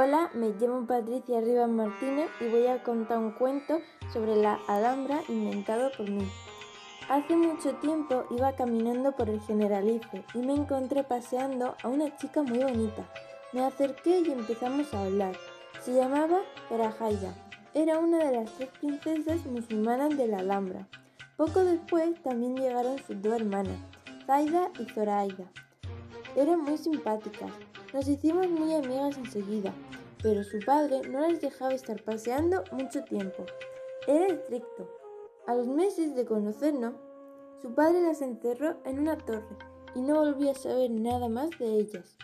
Hola, me llamo Patricia Rivas Martínez y voy a contar un cuento sobre la Alhambra inventado por mí. Hace mucho tiempo iba caminando por el Generalife y me encontré paseando a una chica muy bonita. Me acerqué y empezamos a hablar. Se llamaba Zoraida. Era una de las tres princesas musulmanas de la Alhambra. Poco después también llegaron sus dos hermanas, Zaida y Zoraida. Eran muy simpáticas. Nos hicimos muy amigas enseguida, pero su padre no las dejaba estar paseando mucho tiempo. Era estricto. A los meses de conocernos, su padre las encerró en una torre y no volvió a saber nada más de ellas.